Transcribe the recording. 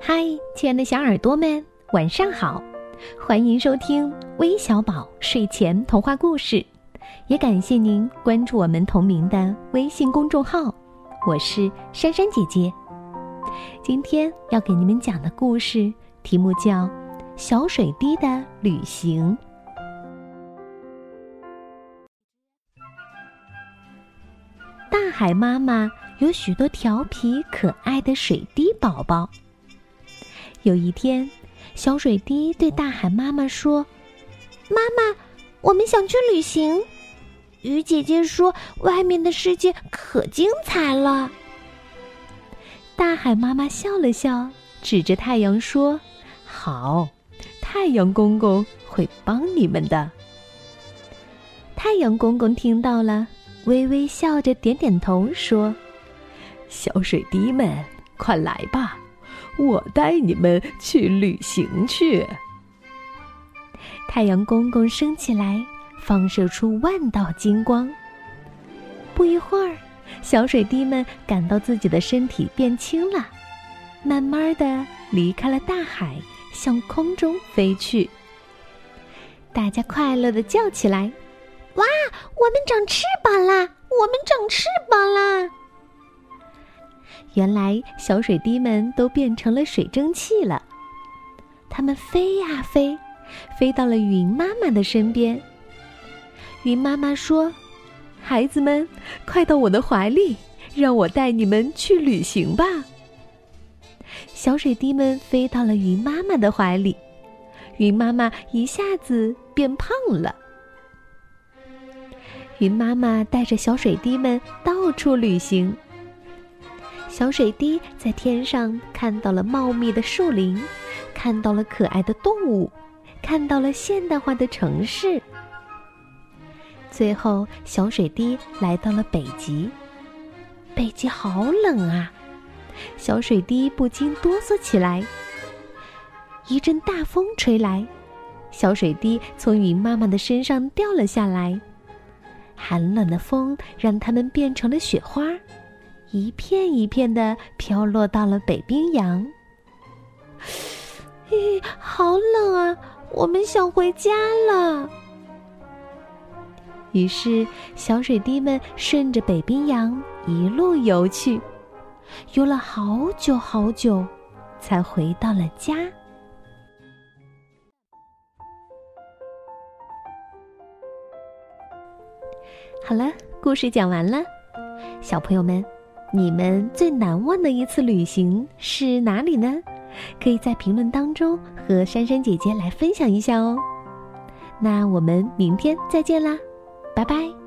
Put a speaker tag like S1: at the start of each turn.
S1: 嗨，亲爱的小耳朵们，晚上好！欢迎收听微小宝睡前童话故事，也感谢您关注我们同名的微信公众号。我是珊珊姐姐，今天要给你们讲的故事题目叫《小水滴的旅行》。大海妈妈有许多调皮可爱的水滴宝宝。有一天，小水滴对大海妈妈说：“
S2: 妈妈，我们想去旅行。鱼姐姐说，外面的世界可精彩了。”
S1: 大海妈妈笑了笑，指着太阳说：“好，太阳公公会帮你们的。”太阳公公听到了，微微笑着点点头，说：“
S3: 小水滴们，快来吧。”我带你们去旅行去。
S1: 太阳公公升起来，放射出万道金光。不一会儿，小水滴们感到自己的身体变轻了，慢慢的离开了大海，向空中飞去。大家快乐的叫起来：“
S2: 哇，我们长翅膀啦！我们长翅膀啦！”
S1: 原来小水滴们都变成了水蒸气了，它们飞呀飞，飞到了云妈妈的身边。云妈妈说：“孩子们，快到我的怀里，让我带你们去旅行吧。”小水滴们飞到了云妈妈的怀里，云妈妈一下子变胖了。云妈妈带着小水滴们到处旅行。小水滴在天上看到了茂密的树林，看到了可爱的动物，看到了现代化的城市。最后，小水滴来到了北极。北极好冷啊！小水滴不禁哆嗦起来。一阵大风吹来，小水滴从云妈妈的身上掉了下来。寒冷的风让它们变成了雪花。一片一片的飘落到了北冰洋。
S2: 咦，好冷啊！我们想回家了。
S1: 于是，小水滴们顺着北冰洋一路游去，游了好久好久，才回到了家。好了，故事讲完了，小朋友们。你们最难忘的一次旅行是哪里呢？可以在评论当中和珊珊姐姐来分享一下哦。那我们明天再见啦，拜拜。